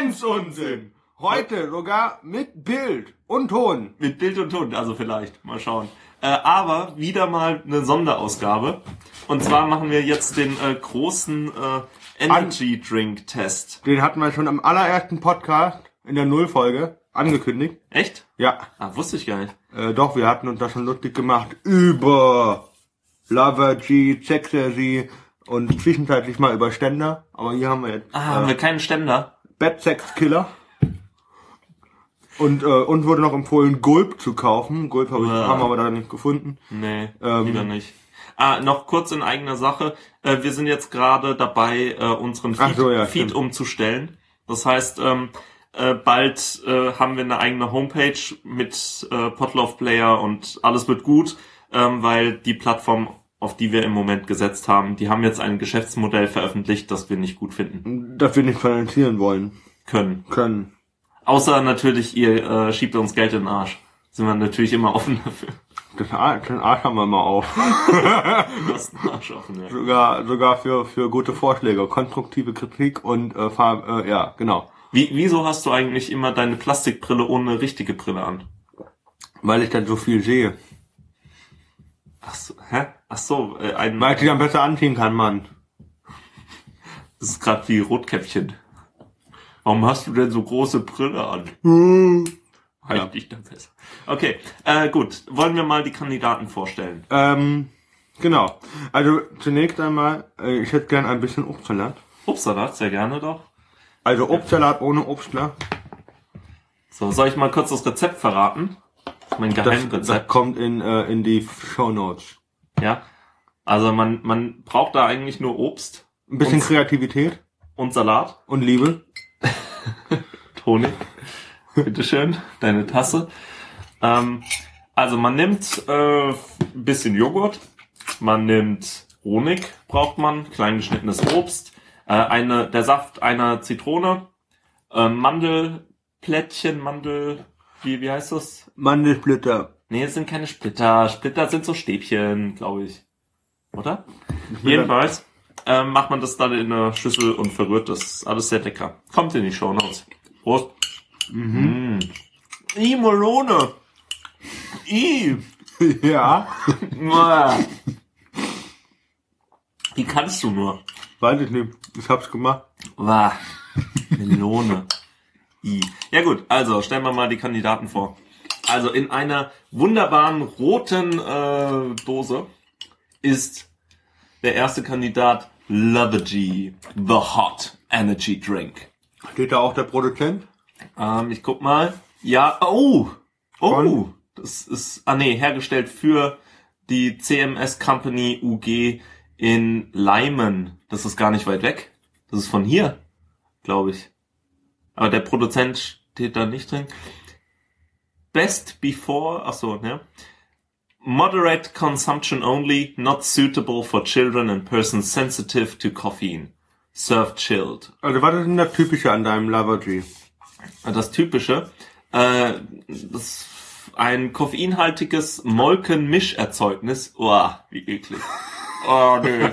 Exzellenzunsinn. Heute sogar mit Bild und Ton. Mit Bild und Ton, also vielleicht. Mal schauen. Äh, aber wieder mal eine Sonderausgabe. Und zwar machen wir jetzt den äh, großen äh, Energy Drink Test. Den hatten wir schon am allerersten Podcast in der Nullfolge angekündigt. Echt? Ja, Ah, wusste ich gar nicht. äh, doch, wir hatten uns da schon lustig gemacht über Lover G, Sexersy und zwischenzeitlich mal über Ständer. Aber hier haben wir jetzt Ah, haben äh, wir keinen Ständer? Bad Sex Killer. Und äh, uns wurde noch empfohlen, Gulp zu kaufen. Gulp hab ich, Uah. haben wir aber da nicht gefunden. Nee, Ähm. wieder nicht. Ah, noch kurz in eigener Sache. Äh, wir sind jetzt gerade dabei, äh, unseren Feed, so, ja, Feed umzustellen. Das heißt, ähm, äh, bald äh, haben wir eine eigene Homepage mit äh, Potloff Player und alles wird gut, ähm, weil die Plattform, auf die wir im Moment gesetzt haben, die haben jetzt ein Geschäftsmodell veröffentlicht, das wir nicht gut finden Das wir nicht finanzieren wollen können. können. Außer natürlich, ihr äh, schiebt uns Geld in den Arsch. Sind wir natürlich immer offen dafür. Den Arsch haben wir mal auf. Du hast einen Arsch offen, ja. sogar sogar für für gute Vorschläge, konstruktive Kritik und äh, Farb, äh, ja genau. Wie, wieso hast du eigentlich immer deine Plastikbrille ohne richtige Brille an? Weil ich dann so viel sehe. Ach so, hä? Ach so, äh, ein, Weil ich die dann besser anziehen kann, Mann. das ist gerade wie Rotkäppchen. Warum hast du denn so große Brille an? Halt Ja. dich da besser. Okay, äh, gut. Wollen wir mal die Kandidaten vorstellen? Ähm, genau. Also zunächst einmal, äh, ich hätte gern ein bisschen Obstsalat. Obstsalat, sehr gerne doch. Also Obstsalat ohne Obstler. So, soll ich mal kurz das Rezept verraten? Das mein Das, das Geheimrezept. kommt in äh, in die Show Notes. Ja. Also man, man braucht da eigentlich nur Obst Ein bisschen Und- Kreativität und Salat. und Liebe. Toni, bitteschön, deine Tasse. Ähm, also man nimmt äh, ein bisschen Joghurt, man nimmt Honig, braucht man, klein geschnittenes Obst, äh, eine, der Saft einer Zitrone, äh, Mandelplättchen, Mandel, wie, wie heißt das? Mandelsplitter. Nee, es sind keine Splitter. Splitter sind so Stäbchen, glaube ich. Oder? Jedenfalls ähm, macht man das dann in eine Schüssel und verrührt das. Alles sehr lecker. Kommt in die Show Notes. Prost. Mhm. I, Melone. I. Ja. Wie kannst du nur? weiß ich nicht. Ich hab's gemacht. Wah. Melone. I. Ja gut, also stellen wir mal die Kandidaten vor. Also in einer wunderbaren roten äh, Dose ist der erste Kandidat Lovergy, The Hot Energy Drink. Steht da auch der Produzent? Ähm, ich guck mal. Ja, oh, oh, Von? das ist, ah nee, hergestellt für die CMS Company UG in Leimen. Das ist gar nicht weit weg. Das ist von hier, glaube ich. Aber der Produzent steht da nicht drin. Best before, ach so, ne? Moderate consumption only, not suitable for children and persons sensitive to caffeine. Served chilled. Also was ist denn das Typische an deinem Lovergy? Das typische, äh, das ein koffeinhaltiges Molkenmischerzeugnis. Oh, wie eklig. Oh, nö.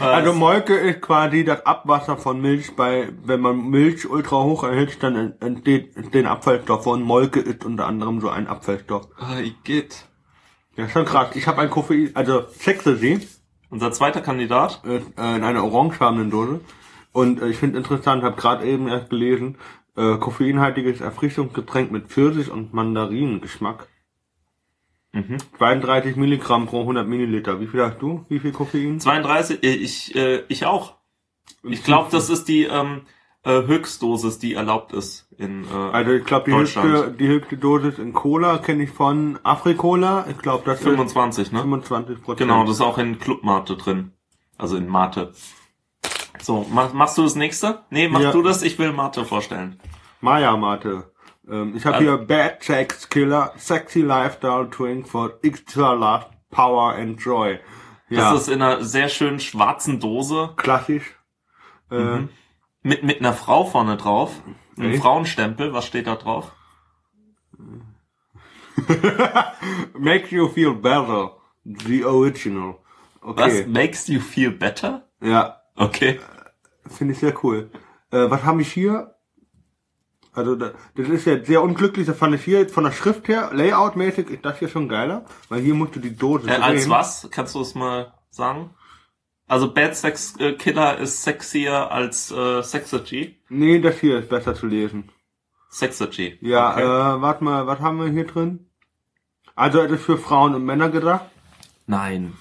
Also Molke ist quasi das Abwasser von Milch bei, wenn man Milch ultra hoch erhitzt, dann entsteht entstehen Abfallstoffe und Molke ist unter anderem so ein Abfallstoff. Ah, geht. Ja, schon krass. Ich habe ein Koffein, also Sexy Unser zweiter Kandidat. äh, in einer orangefarbenen Dose. Und äh, ich finde interessant, habe gerade eben erst gelesen, äh, koffeinhaltiges Erfrischungsgetränk mit Pfirsich und Mandarinengeschmack. Mhm. 32 Milligramm pro 100 Milliliter. Wie viel hast du? Wie viel Koffein? 32, äh, ich, äh, ich auch. Ich glaube, das ist die ähm, äh, Höchstdosis, die erlaubt ist in äh, Also ich glaube, die höchste, die höchste Dosis in Cola kenne ich von Afrikola. Ich glaube, das sind 25, ne? 25 Prozent. Genau, das ist auch in Clubmate drin. Also in Mate. So, mach, machst du das nächste? Nee, mach Ja. du das, ich will Mate vorstellen. Maya Mate. Ähm, ich habe Also- hier Bad Sex Killer, Sexy Lifestyle Drink for extra love, Power and Joy. Ja, Das ist in einer sehr schönen schwarzen Dose klassisch. Äh, Mhm. mit, mit einer Frau vorne drauf. Ein? Frauenstempel, was steht da drauf? Makes you feel better. The original. Was? Okay. Makes you feel better? Ja, Okay. finde ich sehr cool. Äh, was habe ich hier? Also da, das ist ja sehr unglücklich, das fand ich hier von der Schrift her, Layout-mäßig ist das hier schon geiler, weil hier musst du die Dose Äh, als was? Kannst du es mal sagen? Also Bad Sex äh, Killer ist sexier als äh, Sexergy. Nee, das hier ist besser zu lesen. Sexergy. Ja, Okay. äh, warte mal, was haben wir hier drin? Also es ist für Frauen und Männer gedacht. Nein.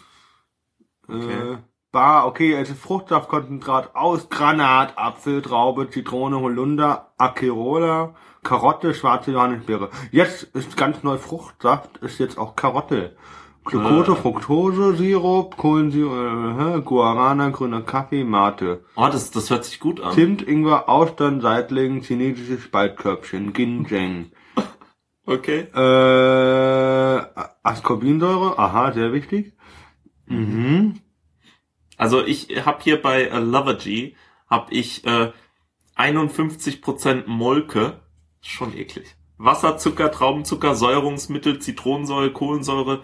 Okay. Äh, Bar, okay, es ist Fruchtsaftkonzentrat aus Granat, Apfel, Traube, Zitrone, Holunder, Acerola, Karotte, schwarze Johannisbeere. Jetzt ist ganz neu Fruchtsaft, ist jetzt auch Karotte. Glucose, Äh. Fructose, Sirup, Kohlensirup, äh, Guarana, grüner Kaffee, Mate. Oh, das, das hört sich gut an. Zimt, Ingwer, Austern, Seitling, chinesisches Spaltkörbchen, Ginjeng. Okay. Äh, Ascorbinsäure, aha, sehr wichtig. Mhm. Also ich habe hier bei äh, Lovergy habe ich äh, 51% Molke. Schon eklig. Wasser, Zucker, Traubenzucker, Säuerungsmittel, Zitronensäure, Kohlensäure,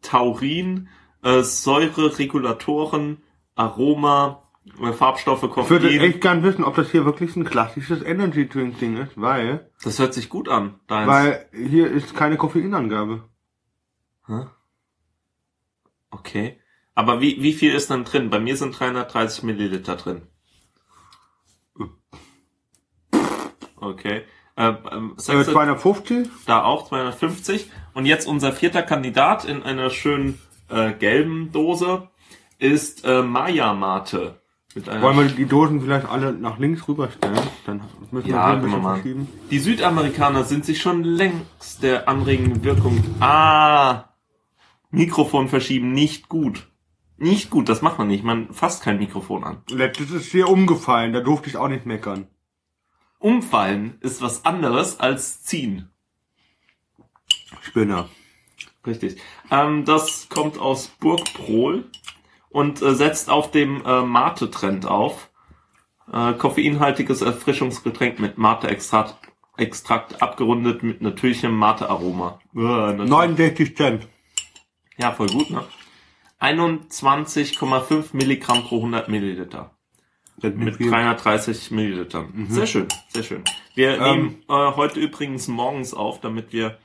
Taurin, äh, Säure, Regulatoren, Aroma, äh, Farbstoffe, Ich würde Koffein. echt gern wissen, ob das hier wirklich ein klassisches Energy Drink Ding ist, weil, Das hört sich gut an. Deins. weil hier ist keine Koffeinangabe. Hä? Okay. Aber wie, wie viel ist denn drin? Bei mir sind 330 Milliliter drin. Okay. Äh, ähm, Äh, Sex- 250? da auch 250. Und jetzt unser vierter Kandidat in einer schönen äh, gelben Dose ist äh, Maya Mate. Wollen wir die Dosen vielleicht alle nach links rüberstellen? Dann müssen wir Ja, ein bisschen mal. verschieben. Die Südamerikaner sind sich schon längst der anregenden Wirkung. Ah, Mikrofon verschieben nicht gut. Nicht gut, das macht man nicht. Man fasst kein Mikrofon an. Letztes ist hier umgefallen, da durfte ich auch nicht meckern. Umfallen ist was anderes als ziehen. Spinner. Richtig. Ähm, das kommt aus Burgprol und äh, setzt auf dem äh, Mate-Trend auf. Äh, koffeinhaltiges Erfrischungsgetränk mit Mate-Extrakt Extrakt abgerundet mit natürlichem Mate-Aroma. Äh, natürlich. 69 Cent. Ja, voll gut, ne? 21,5 Milligramm pro 100 Milliliter. Mit viel. 330 Millilitern. Sehr schön, sehr schön. Wir Ähm. nehmen äh, heute übrigens morgens auf, damit wir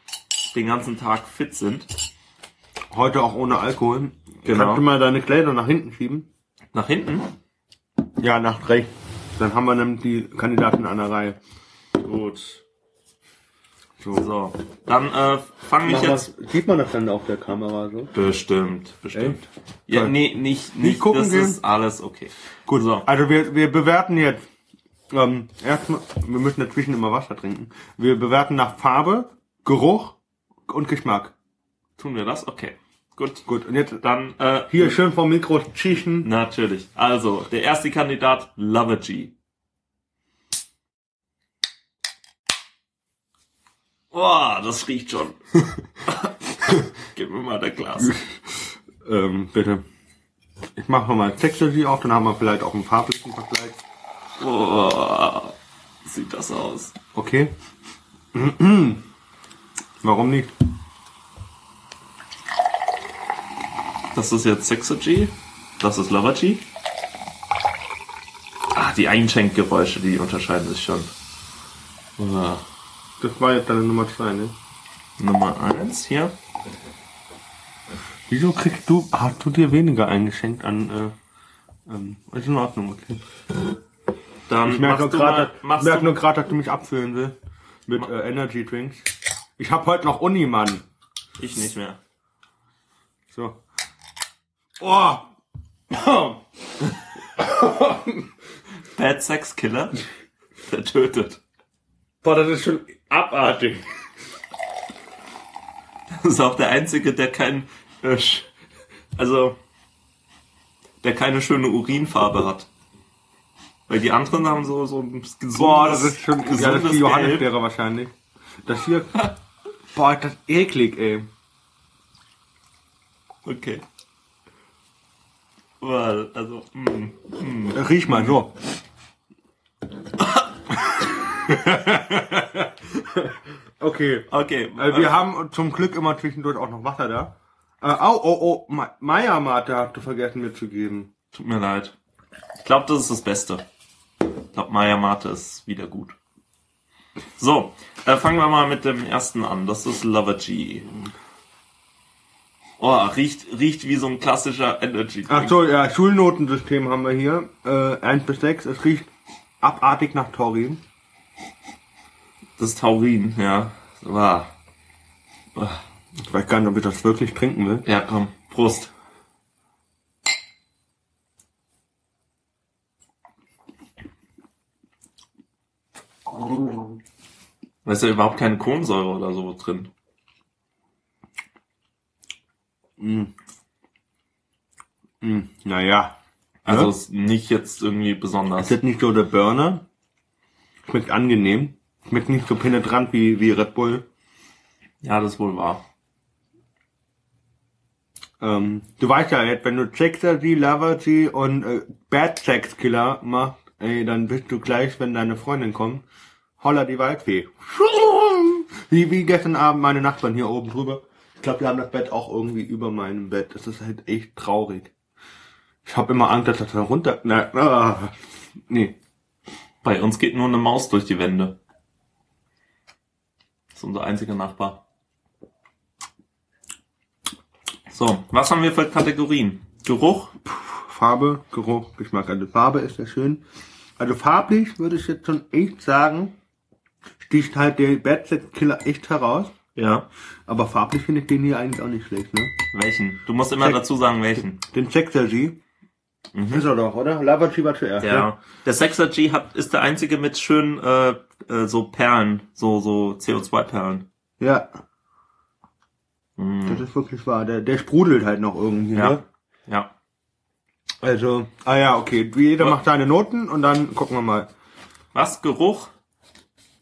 den ganzen Tag fit sind. Heute auch ohne Alkohol. Genau. Kannst du mal deine Kleider nach hinten schieben? Nach hinten? Ja, nach rechts. Dann haben wir nämlich die Kandidaten in einer Reihe. Gut. So. So, dann äh, fange ich jetzt. was- Sieht man das dann auf der Kamera so? Bestimmt, bestimmt. Echt? Ja, Toll. nee, nicht, nicht, gucken das gehen? ist alles okay. Gut, So. also wir, wir bewerten jetzt, ähm, erstmal, wir müssen dazwischen immer Wasser trinken. Wir bewerten nach Farbe, Geruch und Geschmack. Tun wir das? Okay. Gut. Gut, und jetzt Dann äh, hier schön vom Mikro schießen. Natürlich. Also, der erste Kandidat, Lovergy. Boah, das riecht schon. Gib mir mal das Glas. Ähm, bitte. Ich mache mal Texture auf, dann haben wir vielleicht auch einen farblichen Vergleich. Boah, sieht das aus. Okay. Warum nicht? Das ist jetzt Sexergy. Das ist Lovergy. Ah, die Einschenkgeräusche, die unterscheiden sich schon. Boah. Das war jetzt deine Nummer zwei, ne? Nummer eins hier. Wieso kriegst du, hast du dir weniger eingeschenkt an, äh, ähm, ist in Ordnung, okay. Dann Ich merke nur gerade, merk du, nur gerade, dass du mich abfüllen willst. Mit äh, Energy Drinks. Ich hab heute noch Uni, Mann. ich nicht mehr. So. Oh! Bad Sex Killer. Der tötet. Boah, das ist schon abartig. Das ist auch der einzige, der kein, äh, also, der keine schöne Urinfarbe hat. Weil die anderen haben so, so ein gesundes, Boah, das ist schon, ja, das ist die Gelb. Johannisbeere wahrscheinlich. Das hier, boah, ist das eklig, ey. Okay. Boah, also, mm. Riech mal, so. okay. Okay. Äh, wir haben zum Glück immer zwischendurch auch noch Wasser da. Äh, au, oh, oh, Ma- Maya-Mate hast du vergessen mir zu geben. Tut mir leid. Ich glaube, das ist das Beste. glaube, Maya Mate ist wieder gut. So, äh, fangen wir mal mit dem ersten an. Das ist Lover G. Oh, riecht, riecht wie so ein klassischer Energy. Ach so, ja, Schulnotensystem haben wir hier. Äh, 1 bis 6. Es riecht abartig nach Taurin. Das Taurin, ja. Wow. Ich weiß gar nicht, ob ich das wirklich trinken will. Ja, komm. Prost. Da ist ja überhaupt keine Kohlensäure oder so drin. Hm, naja. Also Ja. ist nicht jetzt irgendwie besonders. Es ist nicht so der Burner. Schmeckt angenehm. Schmeckt nicht so penetrant wie, wie Red Bull. Ja, das ist wohl wahr. Ähm, du weißt ja jetzt, wenn du Sexergy, Lovergy und äh, Bad Sex Killer machst, ey, dann bist du gleich, wenn deine Freundin kommt, holla die Waldfee. Wie, wie gestern Abend meine Nachbarn hier oben drüber. Ich glaube, die haben das Bett auch irgendwie über meinem Bett. Das ist halt echt traurig. Ich habe immer Angst, dass das da runter... Na, ah, nee. Bei uns geht nur eine Maus durch die Wände. Das ist unser einziger Nachbar. So, was haben wir für Kategorien? Geruch? Farbe, Geruch, Geschmack. Also Farbe ist ja schön. Also farblich würde ich jetzt schon echt sagen, sticht halt der Bad Sex Killer echt heraus. Ja. Aber farblich finde ich den hier eigentlich auch nicht schlecht, ne? Welchen? Du musst immer Check. dazu sagen, welchen. Den Sexergy. Ist er doch, oder? Lavachi war zuerst. ne? Ja. Der 6er G hat, ist der einzige mit schönen, äh, äh, so Perlen, so, so CO2-Perlen. Ja, Mhm. das ist wirklich wahr. Der, der sprudelt halt noch irgendwie, Ja. ne? Ja. Also, ah ja, okay. Jeder Was? macht seine Noten und dann gucken wir mal. Was? Geruch?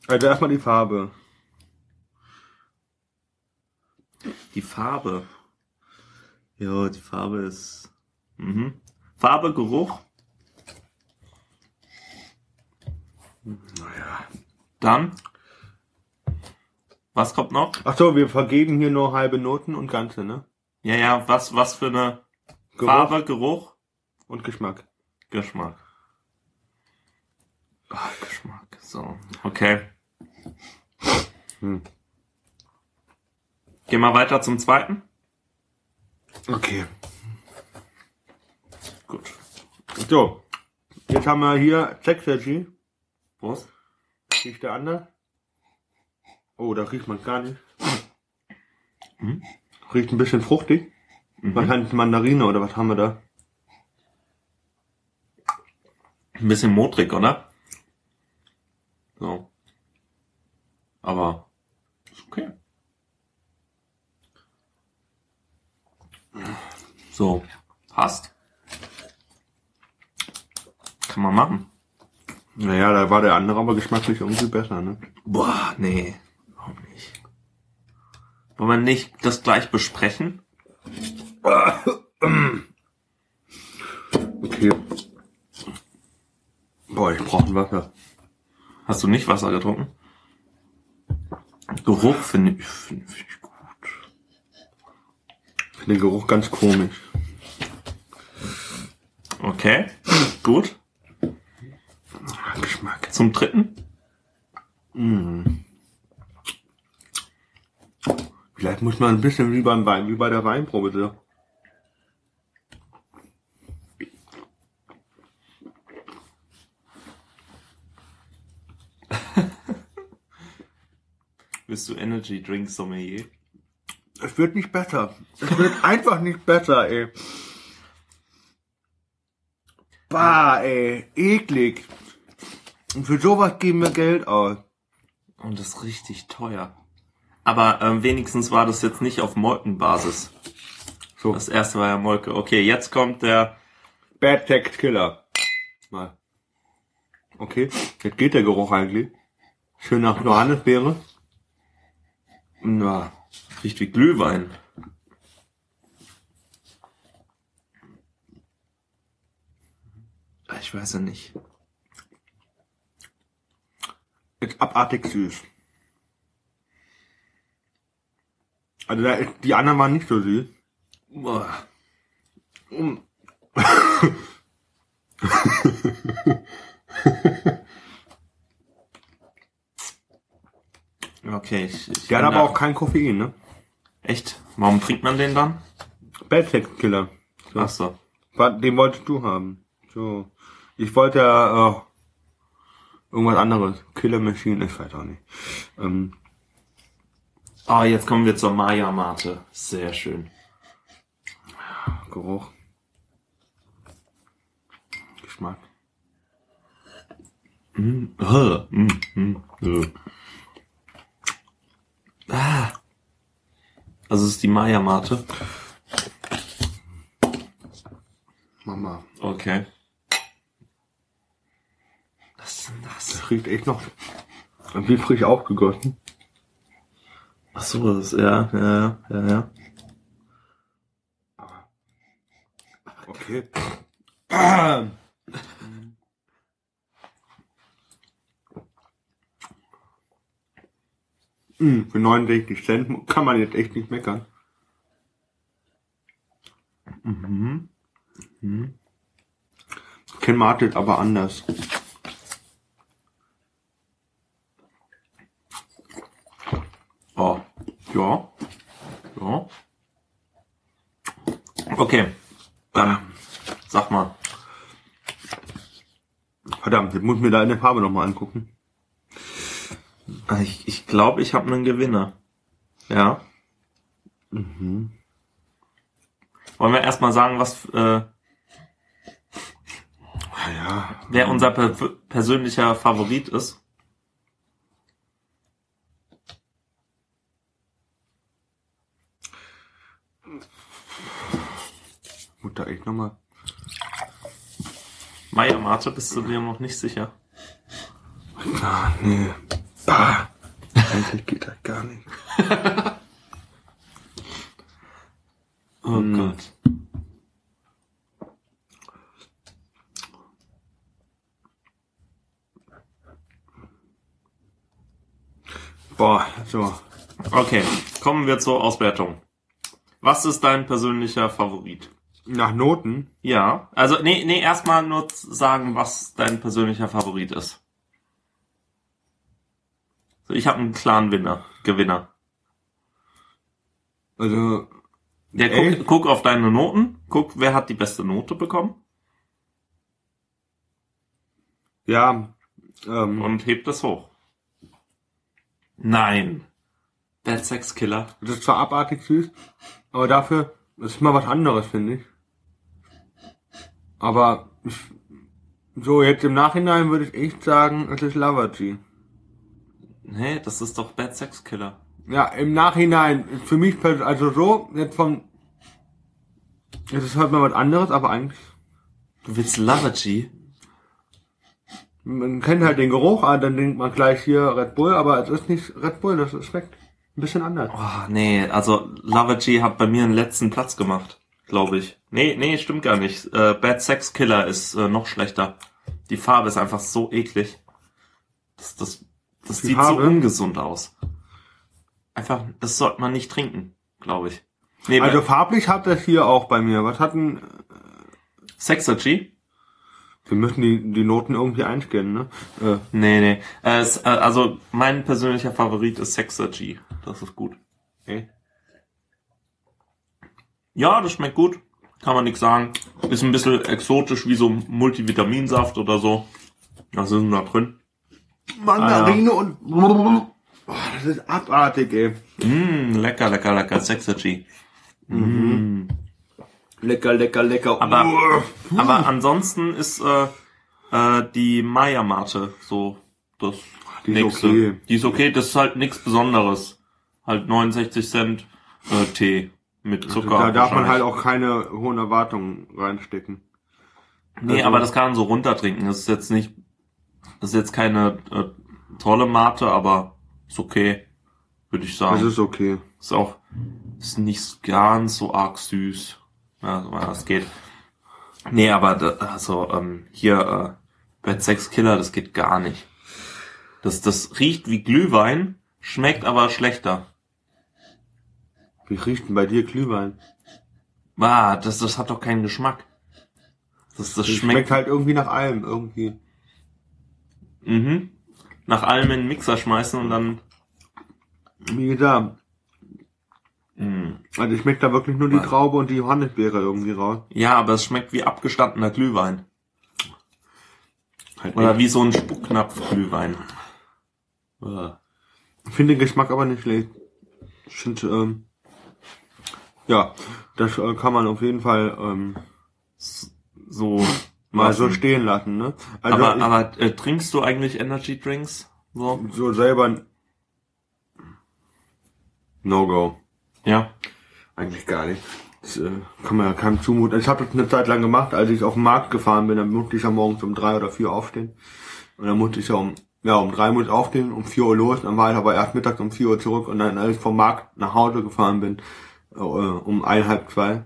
Also erstmal die Farbe. Die Farbe. Ja, die Farbe ist. Mhm. Farbe, Geruch. Naja. Dann. Was kommt noch? Ach so, wir vergeben hier nur halbe Noten und ganze, ne? Ja, ja, was, was für eine Geruch Farbe, Geruch, und Geschmack. Geschmack. Ah, Geschmack. So, okay. Hm. Gehen wir weiter zum zweiten. Okay. Gut. So. Jetzt haben wir hier Sexergy. Prost. Riecht der anders? Oh, da riecht man gar nicht. Mhm. Riecht ein bisschen fruchtig. Mhm. Wahrscheinlich Mandarine oder was haben wir da? Ein bisschen modrig, oder? So. Aber ist okay. So, passt. Kann man machen. Naja, da war der andere aber geschmacklich irgendwie besser, ne? Boah, nee, überhaupt nicht. Wollen wir nicht das gleich besprechen? Okay. Boah, ich brauche ein Wasser. Hast du nicht Wasser getrunken? Geruch finde ich, finde find ich gut. Ich finde den Geruch ganz komisch. Okay, gut. Ah, Geschmack. Zum dritten? Vielleicht muss man ein bisschen wie beim Wein, wie bei der Weinprobe so. Bist du Energy Drink Sommelier? Es wird nicht besser. Es wird einfach nicht besser, ey. Bah, ey. Eklig. Und für sowas geben wir Geld aus. Und das ist richtig teuer. Aber ähm, wenigstens war das jetzt nicht auf Molkenbasis. So, Das erste war ja Molke. Okay, jetzt kommt der. Bad Text Killer. Mal. Okay, jetzt geht der Geruch eigentlich. Schön nach Johannisbeere. Na, riecht wie Glühwein. Ich weiß ja nicht ist abartig süß. Also da ist, die anderen waren nicht so süß. Okay, ich, ich Der hat aber auch kein Koffein, ne? Echt? Warum trinkt man den dann? Bedsex Killer. So. Ach. Den wolltest du haben. So. Ich wollte ja, äh, irgendwas anderes. Killer Machine, ich weiß auch nicht. Ähm, Ah, jetzt kommen wir zur Maya Mate. Sehr schön. Geruch. Geschmack. Mm, äh, mm, mm, äh. Ah. Also es ist die Maya Mate. Mama. Okay. Was ist denn das? Das riecht echt noch wie frisch aufgegossen. Ach so, das, ja, ja, ja, ja. Okay. Mm, Für 69 Cent kann man jetzt echt nicht meckern. Mhm. Ken Martin aber anders. Oh, ja, ja. Okay, dann sag mal. Verdammt, jetzt muss ich mir deine Farbe nochmal angucken. Ich, ich glaube, ich habe einen Gewinner. Ja. Mhm. Wollen wir erstmal sagen, was äh, Ja, wer unser per persönlicher Favorit ist? Muss da echt nochmal. Maya Mate, bist du dir noch nicht sicher? Ah, nee. Bah. Eigentlich geht das gar nicht. Oh Hm. Gott. Boah, so. Okay, kommen wir zur Auswertung. Was ist dein persönlicher Favorit? Nach Noten? Ja, also nee, nee, erstmal nur sagen, was dein persönlicher Favorit ist. So, ich habe einen klaren Winner, Gewinner. Also, Der guck, guck auf deine Noten, guck, wer hat die beste Note bekommen ja, ähm, und hebt es hoch. Nein. Bad Sex Killer. das ist zwar abartig süß, aber dafür, das ist mal was anderes, finde ich. Aber, ich, so jetzt im Nachhinein würde ich echt sagen, es ist Lavagy. Nee, das ist doch Bad Sex Killer. Ja, im Nachhinein, für mich, pers- also so, jetzt vom, es ist halt mal was anderes, aber eigentlich, Du willst Lavagy? man kennt halt den Geruch, ah, dann denkt man gleich hier Red Bull, aber es ist nicht Red Bull, das schmeckt ein bisschen anders. Oh, nee, also Lavagy hat bei mir einen letzten Platz gemacht, glaube ich. Nee, nee, stimmt gar nicht. Äh, Bad Sex Killer ist äh, noch schlechter. Die Farbe ist einfach so eklig. Das, das, das Die sieht Farbe? so ungesund aus. Einfach, das sollte man nicht trinken, glaube ich. Nee, Also farblich hat das hier auch bei mir. Was hatten, Sexergy? wir müssen die, die Noten irgendwie einscannen, ne? Äh, Nee, nee. Äh, es, äh, also mein persönlicher Favorit ist Sexergy. Das ist gut. ey. Ja, das schmeckt gut. Kann man nichts sagen. Ist ein bisschen exotisch wie so Multivitaminsaft oder so. Was ist denn da drin? Mandarine und, boah, das ist abartig, ey. Mm, lecker, lecker, lecker. Sexergy. Mm. Lecker, lecker, lecker. Aber- Uah. Aber ansonsten ist äh, äh, die Maya Mate so das Die ist nächste. okay. Die ist okay. Das ist halt nichts Besonderes. Halt 69 Cent äh, Tee mit Zucker. da darf man halt auch keine hohen Erwartungen reinstecken. Nee, Also- aber das kann man so runtertrinken. Das ist jetzt nicht, das ist jetzt keine äh, tolle Mate, aber ist okay, würde ich sagen. ist okay. Ist auch, ist nicht ganz so arg süß. Ja, so, ja, das geht. Nee, aber da, also ähm, hier äh, Bad Sex Killer, das geht gar nicht. Das, das riecht wie Glühwein, schmeckt aber schlechter. Wie riecht denn bei dir Glühwein? Ah, das, das hat doch keinen Geschmack. Das, das schmeckt, schmeckt halt irgendwie nach allem, irgendwie. Mhm. Nach allem in den Mixer schmeißen und dann Wie gesagt, Mm. also ich schmeckt da wirklich nur die? Traube und die Johannisbeere irgendwie raus. Ja, aber es schmeckt wie abgestandener Glühwein. Halt Oder wie so ein Spucknapf-Glühwein. Ich finde den Geschmack aber nicht schlecht. Ich finde, ähm, ja, das äh, kann man auf jeden Fall ähm, So. mal lassen. so stehen lassen, ne? Also aber ich, aber äh, trinkst du eigentlich Energy Drinks? So? so selber No go. Ja. Eigentlich gar nicht. Das äh, kann man ja keinem zumuten. Ich habe das eine Zeit lang gemacht, als ich auf den Markt gefahren bin, dann musste ich ja morgens um drei oder vier aufstehen. Und dann musste ich ja um, ja, um drei muss ich aufstehen, um vier Uhr los, dann war ich aber erst mittags um vier Uhr zurück und dann, als ich vom Markt nach Hause gefahren bin, äh, um ein, halb zwei,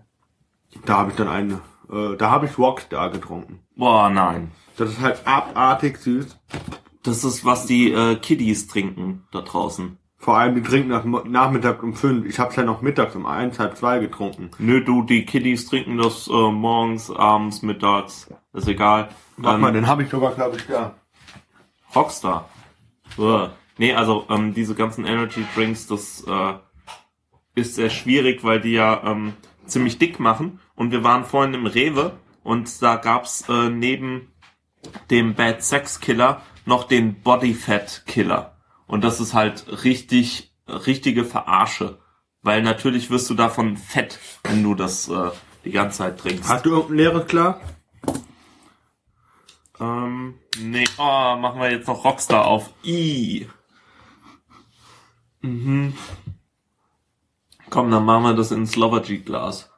da habe ich dann eine, äh, da habe ich Rockstar getrunken. Boah, nein. Das ist halt abartig süß. Das ist, was die äh, Kiddies trinken da draußen. Vor allem, die trinken nach, Nachmittag um fünf. Ich habe es ja noch mittags um eins, halb zwei getrunken. Nö, du, die Kiddies trinken das äh, morgens, abends, mittags. Ist egal. Warte Ähm, mal, den habe ich sogar, glaube ich, da. Rockstar. Uah. Nee, also ähm, diese ganzen Energy Drinks, das äh, ist sehr schwierig, weil die ja ähm, ziemlich dick machen. Und wir waren vorhin im Rewe und da gab's äh, neben dem Bad Sex Killer noch den Body Fat Killer. Und das ist halt richtig, richtige Verarsche. Weil natürlich wirst du davon fett, wenn du das äh, die ganze Zeit trinkst. Hast du irgendein leeres klar? Ähm, nee, oh, machen wir jetzt noch Rockstar auf. I. Mhm. Komm, dann machen wir das ins Lovergy-Glas.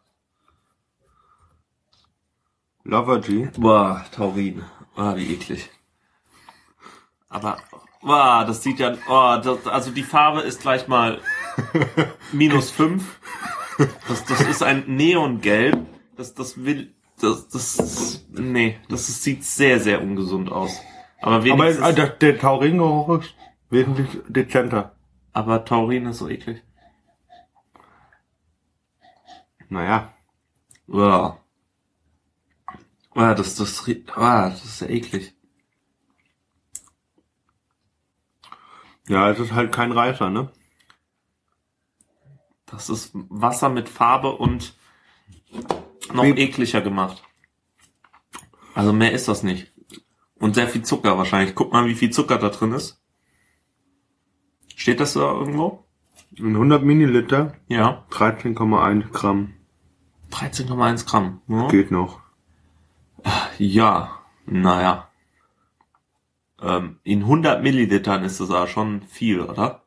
Lover G. Boah, Taurin. Ah, wie eklig. Aber, boah, das sieht ja, oh, das, also die Farbe ist gleich mal minus fünf. Das, das ist ein Neongelb. Das, das will, das, das, nee, das sieht sehr, sehr ungesund aus. Aber Aber wenigstens, äh, der, der Tauringeruch ist wesentlich dezenter. aber Taurin ist so eklig. Naja. Uah. Uah, das, das, rie- uah, das ist ja eklig. Ja, es ist halt kein Reißer, ne? Das ist Wasser mit Farbe und noch Wie- ekliger gemacht. Also mehr ist das nicht. Und sehr viel Zucker wahrscheinlich. Guck mal, wie viel Zucker da drin ist. Steht das da irgendwo? In 100 Milliliter Ja. 13,1 Gramm. 13,1 Gramm. Ja. Geht noch. Ja, naja. Ähm, in 100 Millilitern ist das aber schon viel, oder?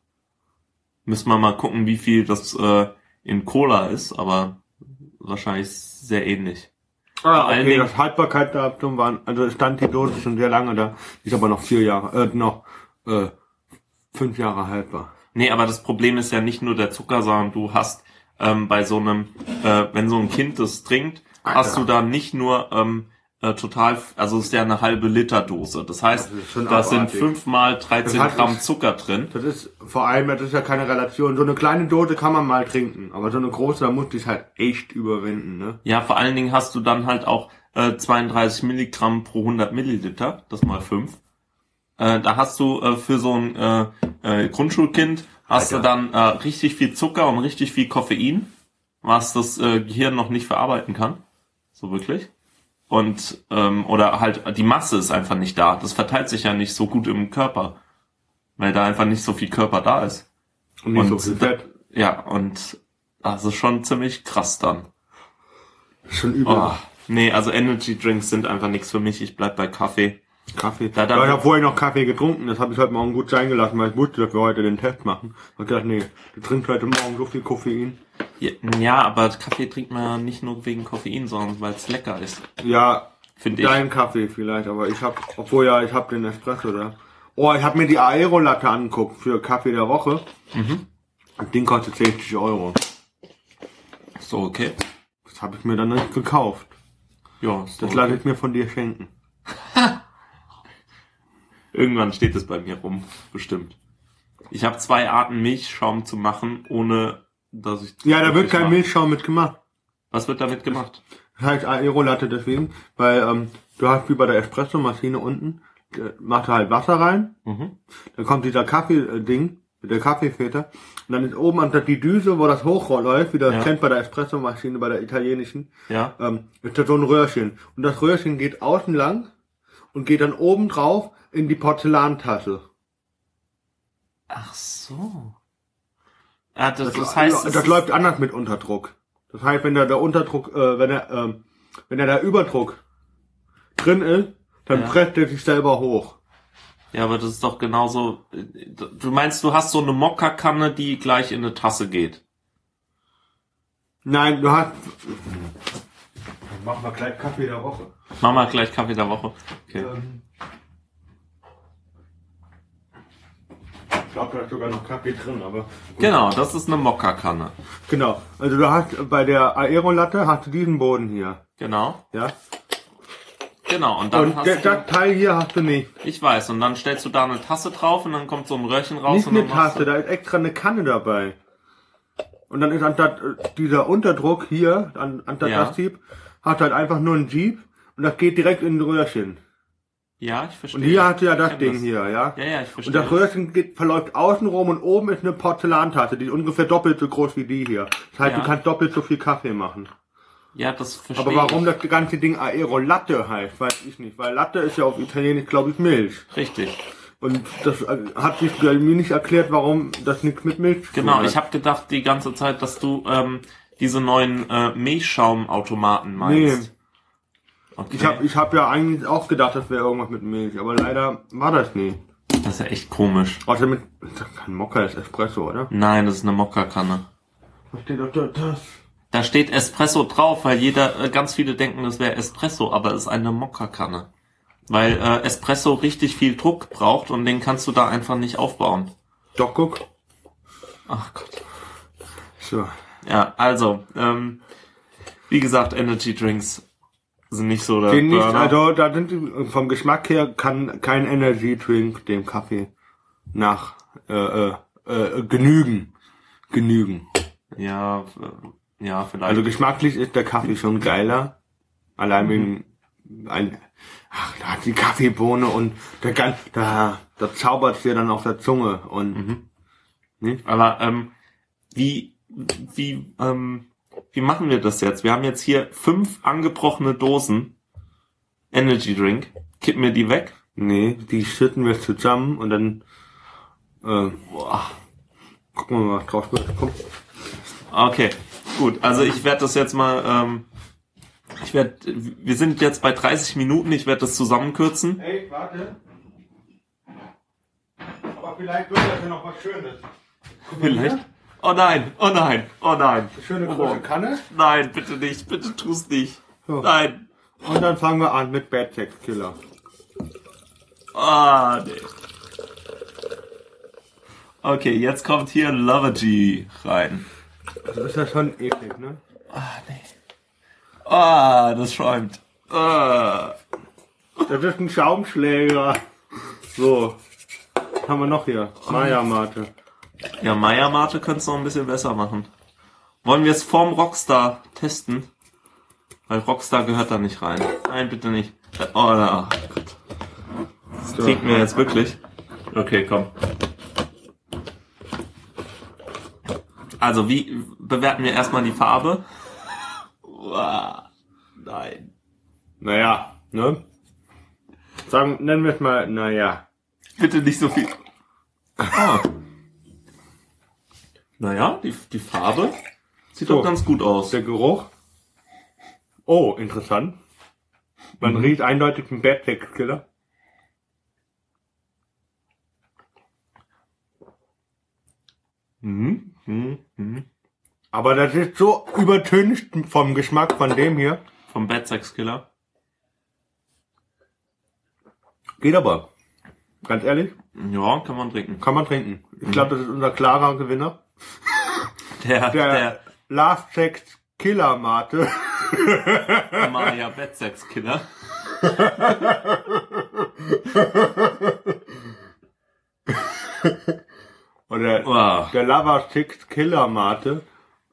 Müssen wir mal gucken, wie viel das äh, in Cola ist, aber wahrscheinlich sehr ähnlich. Ah, okay, Dingen- das Haltbarkeitsdatum waren, also stand die Dose schon sehr lange da. Ist aber noch vier Jahre, äh, noch, äh, fünf Jahre haltbar. Nee, aber das Problem ist ja nicht nur der Zucker, sondern du hast ähm, bei so einem, äh, wenn so ein Kind das trinkt, hast Alter. du da nicht nur ähm, äh, total, also es ist ja eine halbe Liter Dose. Das heißt, Das da sind fünfmal 13 Das hat- Gramm Zucker drin. Das ist, vor allem, das ist ja keine Relation. So eine kleine Dose kann man mal trinken, aber so eine große, da musste ich halt echt überwinden, ne? Ja, vor allen Dingen hast du dann halt auch äh, 32 Milligramm pro 100 Milliliter, das mal 5. Äh, da hast du äh, für so ein äh, äh, Grundschulkind hast Alter. du dann äh, richtig viel Zucker und richtig viel Koffein, was das äh, Gehirn noch nicht verarbeiten kann. So wirklich. Und ähm, oder halt die Masse ist einfach nicht da. Das verteilt sich ja nicht so gut im Körper, weil da einfach nicht so viel Körper da ist. Und nicht Und so viel Fett. Ja, und also schon ziemlich krass dann. Schon übel. Oh, nee, also Energy Drinks sind einfach nichts für mich. Ich bleib bei Kaffee. Kaffee. Da- da- ja, ich habe vorher noch Kaffee getrunken, das habe ich heute Morgen gut sein gelassen, weil ich wusste, dass wir heute den Test machen. Ich hab gedacht, nee, du trinkst heute Morgen so viel Koffein. Ja, ja, aber Kaffee trinkt man nicht nur wegen Koffein, sondern weil es lecker ist. Ja, Finde ich. dein Kaffee vielleicht, aber ich habe, obwohl ja, ich habe den Espresso da. Oh, ich habe mir die Aerolatte angeguckt für Kaffee der Woche. Mhm. Das Ding kostet 60 Euro. So, okay. Das habe ich mir dann nicht gekauft. Ja, so Das lasse ich mir von dir schenken. Irgendwann steht es bei mir rum, bestimmt. Ich habe zwei Arten Milchschaum zu machen, ohne dass ich. Ja, da wird kein mag. Milchschaum mit gemacht. Was wird damit gemacht? Das heißt Aerolatte deswegen, weil ähm, du hast wie bei der Espresso-Maschine unten, äh, machst du halt Wasser rein, Mhm. dann kommt dieser Kaffee-Ding, mit der Kaffeefilter. Und dann ist oben an der die Düse, wo das hochläuft, wie das Ja. kennt bei der Espressomaschine, bei der italienischen, Ja. ähm, ist da so ein Röhrchen. Und das Röhrchen geht außen lang und geht dann oben drauf in die Porzellantasse. Ach so. Ah, das, das heißt, es das ist- läuft anders mit Unterdruck. Das heißt, wenn da der Unterdruck, äh, wenn er, ähm, wenn da der Überdruck drin ist, dann Ja. presst er sich selber hoch. Ja, aber das ist doch genauso. Du meinst, du hast so eine Mokka-Kanne, die gleich in eine Tasse geht. Nein, du hast. Mach mal gleich Kaffee der Woche. Mach mal gleich Kaffee der Woche. Okay. Ähm, ich glaube, da ist sogar noch Kaffee drin, aber. Genau, das ist eine Mokka-Kanne. Genau. Also du hast bei der Aerolatte hast du diesen Boden hier. Genau. Ja. Genau. Und dann Und hast du. das Teil hier hast du nicht. Ich weiß. Und dann stellst du da eine Tasse drauf und dann kommt so ein Röhrchen raus Nicht und eine Tasse, da ist extra eine Kanne dabei. Und dann ist anstatt dieser Unterdruck hier, an, anstatt Ja. das Jeep, hat halt einfach nur ein Jeep und das geht direkt in ein Röhrchen. Ja, ich verstehe. Und hier hast du ja das Ding hier, ja? Ja, ja, ich Und verstehe. das Röhrchen geht, verläuft außen rum und oben ist eine Porzellantasse, die ist ungefähr doppelt so groß wie die hier. Das heißt, Ja. du kannst doppelt so viel Kaffee machen. Ja, das verstehe Aber warum ich. das ganze Ding Aerolatte heißt, weiß ich nicht. Weil Latte ist ja auf Italienisch, glaube ich, Milch. Richtig. Und das äh, hat sich mir nicht erklärt, warum das nichts mit Milch zu Genau, tun hat. ich habe gedacht die ganze Zeit, dass du ähm, diese neuen äh, Milchschaumautomaten meinst. Okay. Ich habe ich hab ja eigentlich auch gedacht, das wäre irgendwas mit Milch, aber leider war das nie. das ist ja echt komisch. Außer mit ist doch kein Mokka, das ist Espresso, oder? Nein, das ist eine Mokka-Kanne. Was steht doch da? Das? Da steht Espresso drauf, weil jeder, äh, ganz viele denken, das wäre Espresso, aber es ist eine Mokka-Kanne. Weil äh, Espresso richtig viel Druck braucht und den kannst du da einfach nicht aufbauen. Doch, guck. Ach Gott. So. Ja, also, ähm, wie gesagt, Energy Drinks sind nicht so der Den nicht, Burner. also da sind vom Geschmack her kann kein Energy Drink dem Kaffee nach äh, äh, äh, genügen. Genügen. ja, äh, ja, vielleicht. Also geschmacklich ist der Kaffee schon geiler. Allein wegen ein, ach, da hat die Kaffeebohne und der ganz, da, da zaubert dir dann auf der Zunge und Aber ähm, wie, wie, ähm, wie machen wir das jetzt? Wir haben jetzt hier fünf angebrochene Dosen Energy Drink. Kippen wir die weg? nee, die schütten wir zusammen und dann äh, Boah. gucken wir mal, was draus wird. Komm. Okay, gut. Also ich werde das jetzt mal. Ähm, ich werde. Wir sind jetzt bei 30 Minuten. Ich werde das zusammenkürzen. Ey, warte. Aber vielleicht wird das ja noch was Schönes. Guck mal Vielleicht. Oh nein! Oh nein! Oh nein! Schöne Oh. große Kanne. Nein, bitte nicht! Bitte tu's nicht! So. Nein! Und dann fangen wir an mit Bad Sex Killer. Ah, nee. Okay, jetzt kommt hier Lovergy rein. Das ist ja schon eklig, ne? Ah, nee. Ah, das schäumt. Ah. Das ist ein Schaumschläger. So. Was haben wir noch hier? Maya Mate. Ja, Maya Mate könnt's noch ein bisschen besser machen. Wollen wir es vorm Rockstar testen? Weil Rockstar gehört da nicht rein. Nein, bitte nicht. Oh, na, oh Gott. Das kriegt mir jetzt wirklich. Okay, komm. Also, wie bewerten wir erstmal die Farbe? Uah, nein. Naja, ne? Sagen, nennen wir es mal, naja. Bitte nicht so viel. Ah. Naja, die, die Farbe sieht So. doch ganz gut aus. Der Geruch. Oh, interessant. Man riecht eindeutig einen Bad Sex Killer. Mhm. Mhm. Mhm. Aber das ist so übertüncht vom Geschmack von dem hier. Vom Bad Sex Killer. Geht aber. Ganz ehrlich, Ja, kann man trinken. kann man trinken. Ich glaube, das ist unser klarer Gewinner. Der, Der, der, Last Sex Killer Mate. Maya Bad Sex Killer. Oder Uah. der Lava Six Killer Mate.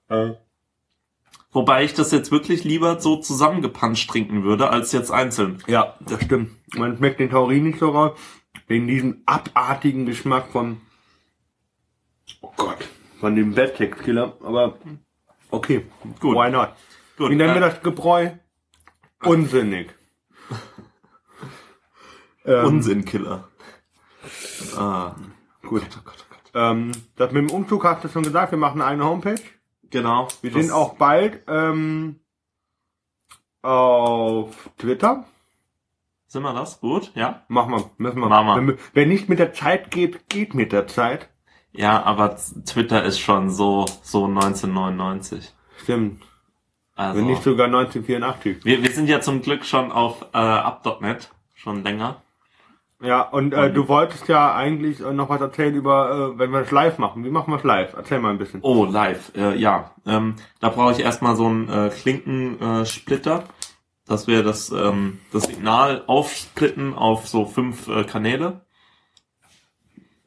Äh, Wobei ich das jetzt wirklich lieber so zusammengepanscht trinken würde, als jetzt einzeln. ja, das stimmt. Man schmeckt den Taurin nicht so raus. Den diesen abartigen Geschmack von Oh Gott. Von dem Wettex-Killer, aber okay. Gut. Why not? Gut, Wie nennen wir äh, das Gebräu? Unsinnig. ähm, Unsinnkiller. Ah, Gut. oh Gott, oh Gott. Ähm, das mit dem Umzug hast du schon gesagt, wir machen eine Homepage. Genau. Wir sind auch bald ähm, auf Twitter. Sind wir das? Gut, ja? Machen wir, müssen wir. Machen wir. Wenn, wer nicht mit der Zeit geht, geht mit der Zeit. Ja, aber Twitter ist schon so, so 1999. Stimmt. Also, Wenn nicht sogar 1984. wir, wir sind ja zum Glück schon auf äh, up.net, schon länger. Ja, und äh, Und- du wolltest ja eigentlich äh, noch was erzählen über, äh, wenn wir es live machen. Wie machen wir es live? Erzähl mal ein bisschen. Oh, live, äh, ja. Ähm, da brauche ich erstmal so einen äh, Klinkensplitter, Splitter, dass wir das, ähm, das Signal aufsplitten auf so fünf äh, Kanäle.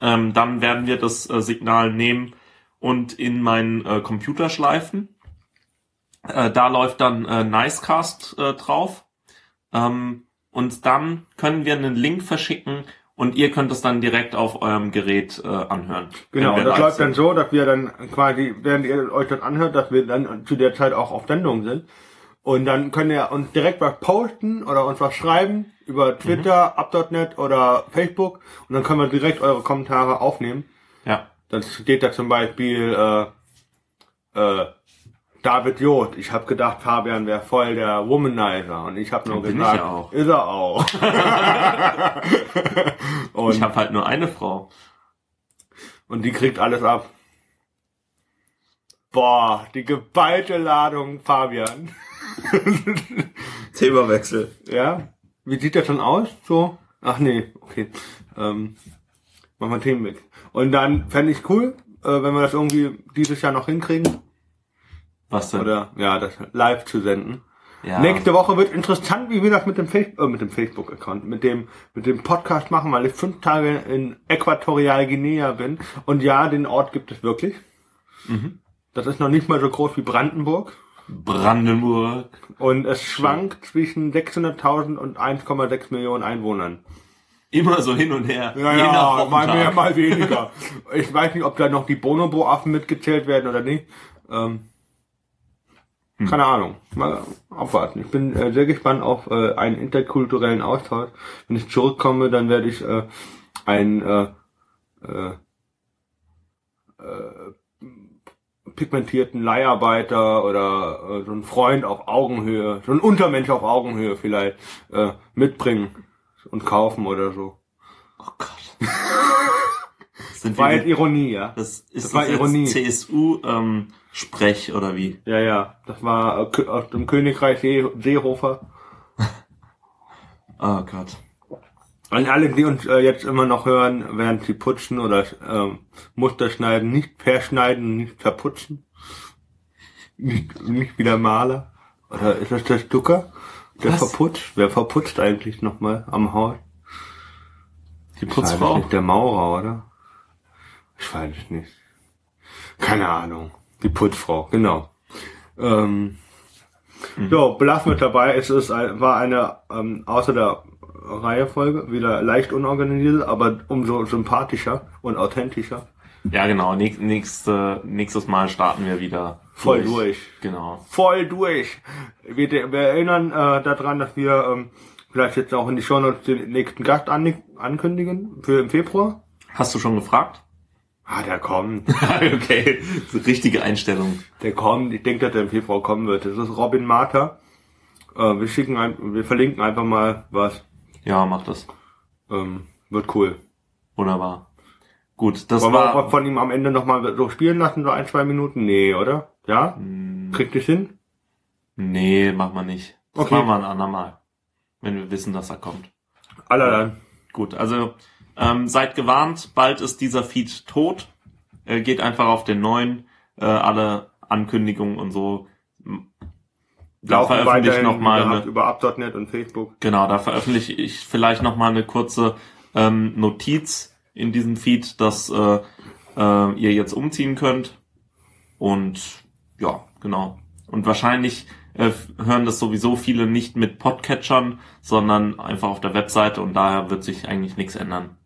Ähm, dann werden wir das äh, Signal nehmen und in meinen äh, Computer schleifen. Äh, da läuft dann äh, Nicecast äh, drauf. Ähm, und dann können wir einen Link verschicken und ihr könnt es dann direkt auf eurem Gerät äh, anhören. Genau, das läuft sind. dann so, dass wir dann quasi, während ihr euch das anhört, dass wir dann zu der Zeit auch auf Sendung sind. Und dann könnt ihr uns direkt was posten oder uns was schreiben über Twitter, up.net oder Facebook. Und dann können wir direkt eure Kommentare aufnehmen. Ja. Dann steht da zum Beispiel äh, äh, David Joth. Ich habe gedacht, Fabian wäre voll der Womanizer. Und ich habe nur Bin gesagt, ja auch. ist er auch. und, Ich habe halt nur eine Frau. und die kriegt alles ab. Boah, die geballte Ladung, Fabian. Themawechsel. Ja? Wie sieht das schon aus? So? Ach nee, okay. Ähm, machen wir Themen weg. Und dann fände ich cool, äh, wenn wir das irgendwie dieses Jahr noch hinkriegen. Was denn? Oder ja, das live zu senden. ja. Nächste Woche wird interessant, wie wir das mit dem, Face äh, mit dem Facebook-Account, mit dem, mit dem Podcast machen, weil ich fünf Tage in Äquatorial Guinea bin. Und ja, den Ort gibt es wirklich. Mhm. Das ist noch nicht mal so groß wie Brandenburg. Brandenburg. Und es schwankt zwischen 600.000 und 1,6 Millionen Einwohnern. Immer so hin und her. Ja, ja, mal mehr, mal weniger. Ich weiß nicht, ob da noch die Bonobo-Affen mitgezählt werden oder nicht. Ähm, Hm. Keine Ahnung. Mal abwarten. Ich bin äh, sehr gespannt auf äh, einen interkulturellen Austausch. Wenn ich zurückkomme, dann werde ich äh, einen äh, äh, äh, pigmentierten Leiharbeiter oder äh, so einen Freund auf Augenhöhe, so einen Untermensch auf Augenhöhe vielleicht äh, mitbringen und kaufen oder so. Oh Gott. Sind War jetzt Ironie, ja? das ist das war das Ironie. CSU ähm, Sprech oder wie? Ja, ja. Das war äh, aus dem Königreich See Seehofer. Oh Gott. An alle, die uns äh, jetzt immer noch hören, während sie putzen oder ähm, Muster schneiden, nicht verschneiden, nicht verputzen. Nicht, nicht wie der Maler. Oder ist das der Stucker? Der Was? verputzt? Wer verputzt eigentlich nochmal am Haus? Die Putzfrau? nicht der Maurer, oder? Ich weiß es nicht. Keine Ahnung. Die Putzfrau, genau. Ähm, Mhm. So, belassen wir dabei. Es ist war eine ähm, außer der Reihefolge wieder leicht unorganisiert, aber umso sympathischer und authentischer. Ja, genau. Näch, nächste, nächstes Mal starten wir wieder. Voll durch. Genau. Voll durch. Wir, wir erinnern äh, daran, dass wir ähm, vielleicht jetzt auch in die Show Notes den nächsten Gast an, ankündigen für im Februar. Hast du schon gefragt? Ah, der kommt. okay. So richtige Einstellung. Der kommt, ich denke, dass der im Februar kommen wird. Das ist Robin Marter. Äh, wir schicken ein, wir verlinken einfach mal was. Ja, mach das. Ähm, wird cool. Wunderbar. Gut, das Wollen wir war. auch von ihm am Ende nochmal so spielen lassen, so ein, zwei Minuten? Nee, oder? Ja? Hm, Kriegt es hin? Nee, machen wir nicht. Das Okay. machen wir ein andermal. Wenn wir wissen, dass er kommt. Aller dann. Gut, also ähm, seid gewarnt, bald ist dieser Feed tot. Äh, geht einfach auf den neuen, äh, alle Ankündigungen und so. Da veröffentliche ich weiterhin noch mal gehabt eine, über up.net und Facebook. genau, da veröffentliche ich vielleicht noch mal eine kurze ähm, Notiz in diesem Feed, dass äh, äh, ihr jetzt umziehen könnt. Und ja, genau. Und wahrscheinlich äh, hören das sowieso viele nicht mit Podcatchern, sondern einfach auf der Webseite und daher wird sich eigentlich nichts ändern.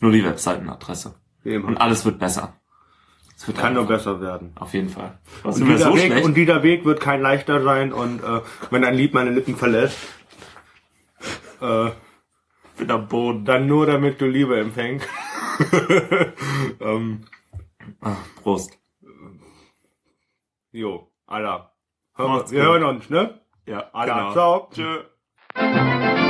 Nur die Webseitenadresse. Und alles wird besser. Es wird Kann nur besser werden. Auf jeden Fall. Was Und dieser, so Weg, schlecht? und dieser Weg wird kein leichter sein und äh, wenn ein Lied meine Lippen verlässt, äh, bin am Boden. dann nur damit du Liebe empfängst. ähm, Ach, Prost. jo, Alter. Hör, wir gut. hören uns, ne? Ja, Alter, genau. ciao. Tschö.